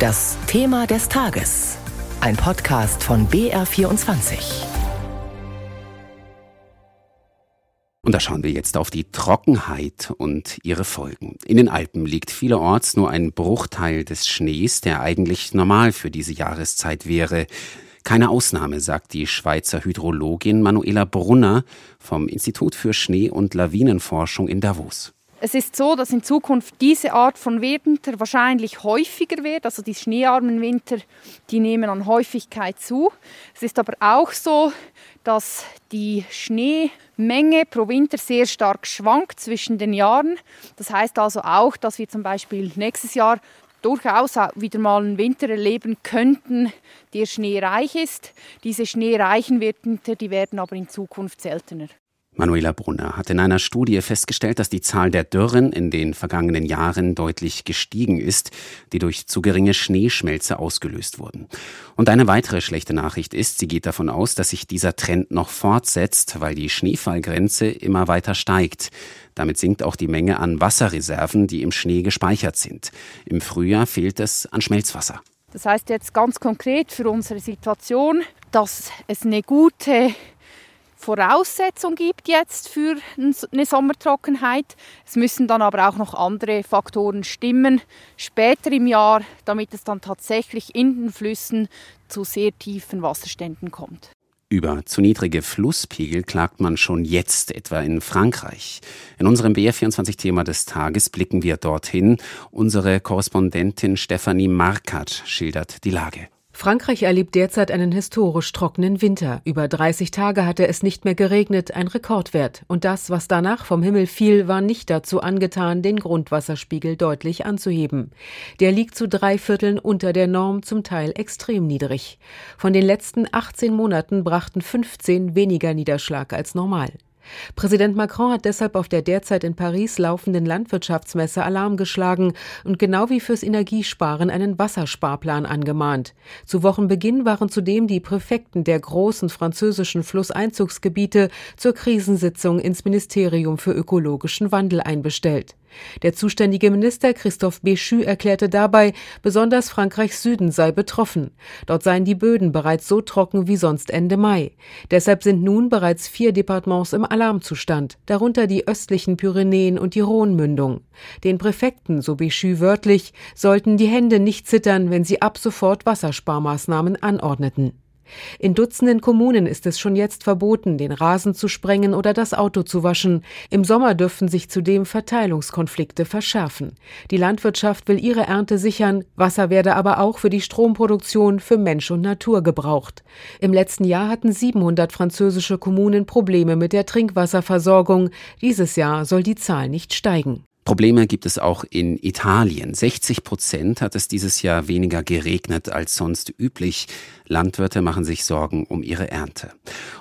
Das Thema des Tages. Ein Podcast von BR24. Und da schauen wir jetzt auf die Trockenheit und ihre Folgen. In den Alpen liegt vielerorts nur ein Bruchteil des Schnees, der eigentlich normal für diese Jahreszeit wäre. Keine Ausnahme, sagt die Schweizer Hydrologin Manuela Brunner vom Institut für Schnee- und Lawinenforschung in Davos. Es ist so, dass in Zukunft diese Art von Winter wahrscheinlich häufiger wird. Also die schneearmen Winter, die nehmen an Häufigkeit zu. Es ist aber auch so, dass die Schneemenge pro Winter sehr stark schwankt zwischen den Jahren. Das heißt also auch, dass wir zum Beispiel nächstes Jahr durchaus wieder mal einen Winter erleben könnten, der schneereich ist. Diese schneereichen Winter, die werden aber in Zukunft seltener. Manuela Brunner hat in einer Studie festgestellt, dass die Zahl der Dürren in den vergangenen Jahren deutlich gestiegen ist, die durch zu geringe Schneeschmelze ausgelöst wurden. Und eine weitere schlechte Nachricht ist, sie geht davon aus, dass sich dieser Trend noch fortsetzt, weil die Schneefallgrenze immer weiter steigt. Damit sinkt auch die Menge an Wasserreserven, die im Schnee gespeichert sind. Im Frühjahr fehlt es an Schmelzwasser. Das heißt jetzt ganz konkret für unsere Situation, dass es eine gute Voraussetzung gibt jetzt für eine Sommertrockenheit. Es müssen dann aber auch noch andere Faktoren stimmen später im Jahr, damit es dann tatsächlich in den Flüssen zu sehr tiefen Wasserständen kommt. Über zu niedrige Flusspegel klagt man schon jetzt, etwa in Frankreich. In unserem BR24-Thema des Tages blicken wir dorthin. Unsere Korrespondentin Stefanie Markat schildert die Lage. Frankreich erlebt derzeit einen historisch trockenen Winter. Über 30 Tage hatte es nicht mehr geregnet, ein Rekordwert. Und das, was danach vom Himmel fiel, war nicht dazu angetan, den Grundwasserspiegel deutlich anzuheben. Der liegt zu drei Vierteln unter der Norm, zum Teil extrem niedrig. Von den letzten 18 Monaten brachten 15 weniger Niederschlag als normal. Präsident Macron hat deshalb auf der derzeit in Paris laufenden Landwirtschaftsmesse Alarm geschlagen und genau wie fürs Energiesparen einen Wassersparplan angemahnt. Zu Wochenbeginn waren zudem die Präfekten der großen französischen Flusseinzugsgebiete zur Krisensitzung ins Ministerium für ökologischen Wandel einbestellt. Der zuständige Minister Christophe Béchu erklärte dabei, besonders Frankreichs Süden sei betroffen. Dort seien die Böden bereits so trocken wie sonst Ende Mai. Deshalb sind nun bereits vier Departements im Alarmzustand, darunter die östlichen Pyrenäen und die Rhonmündung. Den Präfekten, so Béchu wörtlich, sollten die Hände nicht zittern, wenn sie ab sofort Wassersparmaßnahmen anordneten. In Dutzenden Kommunen ist es schon jetzt verboten, den Rasen zu sprengen oder das Auto zu waschen. Im Sommer dürften sich zudem Verteilungskonflikte verschärfen. Die Landwirtschaft will ihre Ernte sichern, Wasser werde aber auch für die Stromproduktion für Mensch und Natur gebraucht. Im letzten Jahr hatten 700 französische Kommunen Probleme mit der Trinkwasserversorgung. Dieses Jahr soll die Zahl nicht steigen. Probleme gibt es auch in Italien. 60 Prozent hat es dieses Jahr weniger geregnet als sonst üblich. Landwirte machen sich Sorgen um ihre Ernte.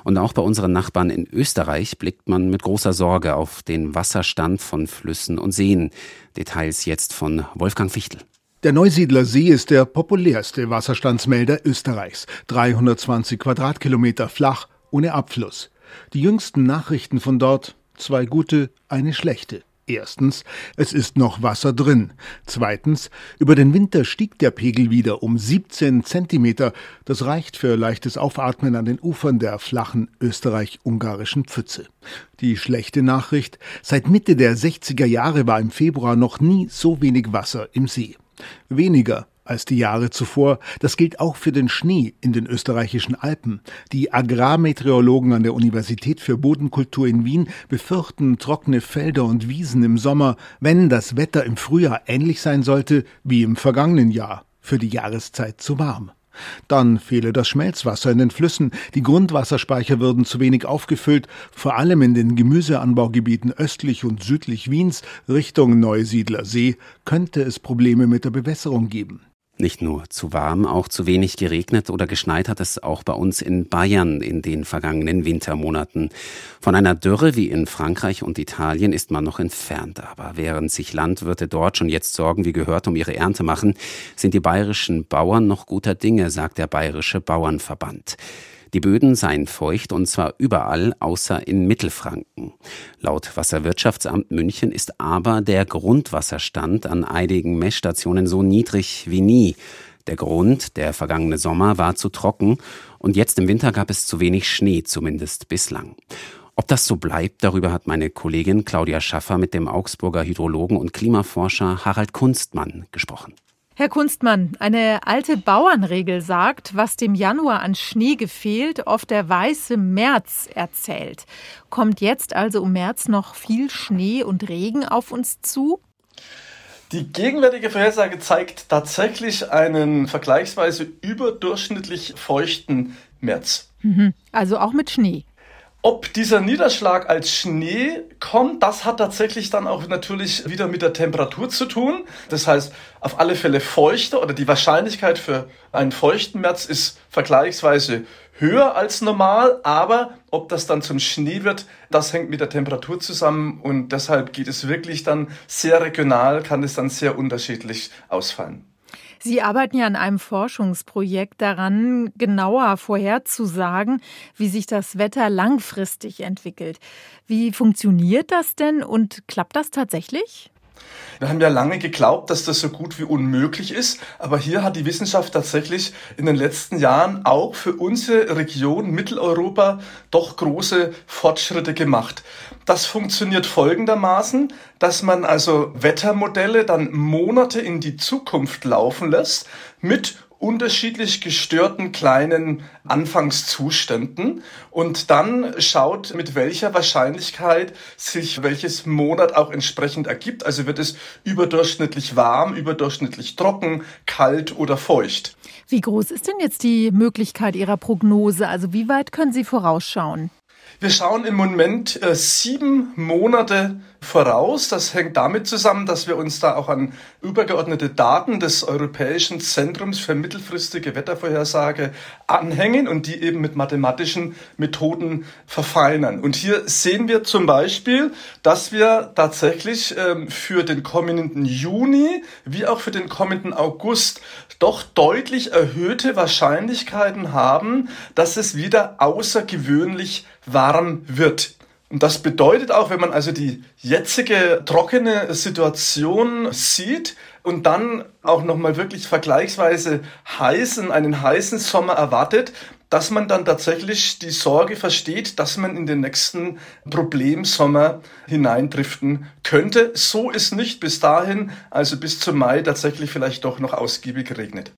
Und auch bei unseren Nachbarn in Österreich blickt man mit großer Sorge auf den Wasserstand von Flüssen und Seen. Details jetzt von Wolfgang Fichtel. Der Neusiedler See ist der populärste Wasserstandsmelder Österreichs. 320 Quadratkilometer flach, ohne Abfluss. Die jüngsten Nachrichten von dort, zwei gute, eine schlechte. Erstens, es ist noch Wasser drin. Zweitens, über den Winter stieg der Pegel wieder um 17 Zentimeter. Das reicht für leichtes Aufatmen an den Ufern der flachen österreich-ungarischen Pfütze. Die schlechte Nachricht, seit Mitte der 60er Jahre war im Februar noch nie so wenig Wasser im See. Weniger als die Jahre zuvor. Das gilt auch für den Schnee in den österreichischen Alpen. Die Agrarmeteorologen an der Universität für Bodenkultur in Wien befürchten trockene Felder und Wiesen im Sommer, wenn das Wetter im Frühjahr ähnlich sein sollte wie im vergangenen Jahr, für die Jahreszeit zu warm. Dann fehle das Schmelzwasser in den Flüssen, die Grundwasserspeicher würden zu wenig aufgefüllt, vor allem in den Gemüseanbaugebieten östlich und südlich Wiens Richtung Neusiedler See könnte es Probleme mit der Bewässerung geben. Nicht nur zu warm, auch zu wenig geregnet oder geschneit hat es auch bei uns in Bayern in den vergangenen Wintermonaten. Von einer Dürre wie in Frankreich und Italien ist man noch entfernt. Aber während sich Landwirte dort schon jetzt Sorgen wie gehört um ihre Ernte machen, sind die bayerischen Bauern noch guter Dinge, sagt der Bayerische Bauernverband. Die Böden seien feucht und zwar überall außer in Mittelfranken. Laut Wasserwirtschaftsamt München ist aber der Grundwasserstand an einigen Messstationen so niedrig wie nie. Der Grund, der vergangene Sommer war zu trocken und jetzt im Winter gab es zu wenig Schnee, zumindest bislang. Ob das so bleibt, darüber hat meine Kollegin Claudia Schaffer mit dem Augsburger Hydrologen und Klimaforscher Harald Kunstmann gesprochen. Herr Kunstmann, eine alte Bauernregel sagt, was dem Januar an Schnee gefehlt, oft der weiße März erzählt. Kommt jetzt also im März noch viel Schnee und Regen auf uns zu? Die gegenwärtige Vorhersage zeigt tatsächlich einen vergleichsweise überdurchschnittlich feuchten März. Mhm. Also auch mit Schnee. Ob dieser Niederschlag als Schnee kommt, das hat tatsächlich dann auch natürlich wieder mit der Temperatur zu tun. Das heißt, auf alle Fälle feuchter oder die Wahrscheinlichkeit für einen feuchten März ist vergleichsweise höher als normal, aber ob das dann zum Schnee wird, das hängt mit der Temperatur zusammen und deshalb geht es wirklich dann sehr regional, kann es dann sehr unterschiedlich ausfallen. Sie arbeiten ja an einem Forschungsprojekt daran, genauer vorherzusagen, wie sich das Wetter langfristig entwickelt. Wie funktioniert das denn und klappt das tatsächlich? Wir haben ja lange geglaubt, dass das so gut wie unmöglich ist, aber hier hat die Wissenschaft tatsächlich in den letzten Jahren auch für unsere Region Mitteleuropa doch große Fortschritte gemacht. Das funktioniert folgendermaßen, dass man also Wettermodelle dann Monate in die Zukunft laufen lässt mit unterschiedlich gestörten kleinen Anfangszuständen und dann schaut, mit welcher Wahrscheinlichkeit sich welches Monat auch entsprechend ergibt. Also wird es überdurchschnittlich warm, überdurchschnittlich trocken, kalt oder feucht. Wie groß ist denn jetzt die Möglichkeit Ihrer Prognose? Also wie weit können Sie vorausschauen? Wir schauen im Moment äh, sieben Monate voraus. Das hängt damit zusammen, dass wir uns da auch an übergeordnete Daten des Europäischen Zentrums für mittelfristige Wettervorhersage anhängen und die eben mit mathematischen Methoden verfeinern. Und hier sehen wir zum Beispiel, dass wir tatsächlich ähm, für den kommenden Juni wie auch für den kommenden August doch deutlich erhöhte Wahrscheinlichkeiten haben, dass es wieder außergewöhnlich warm wird. Und das bedeutet auch, wenn man also die jetzige trockene Situation sieht und dann auch nochmal wirklich vergleichsweise heißen, einen heißen Sommer erwartet, dass man dann tatsächlich die Sorge versteht, dass man in den nächsten Problemsommer hineindriften könnte. So ist nicht bis dahin, also bis zum Mai tatsächlich vielleicht doch noch ausgiebig geregnet.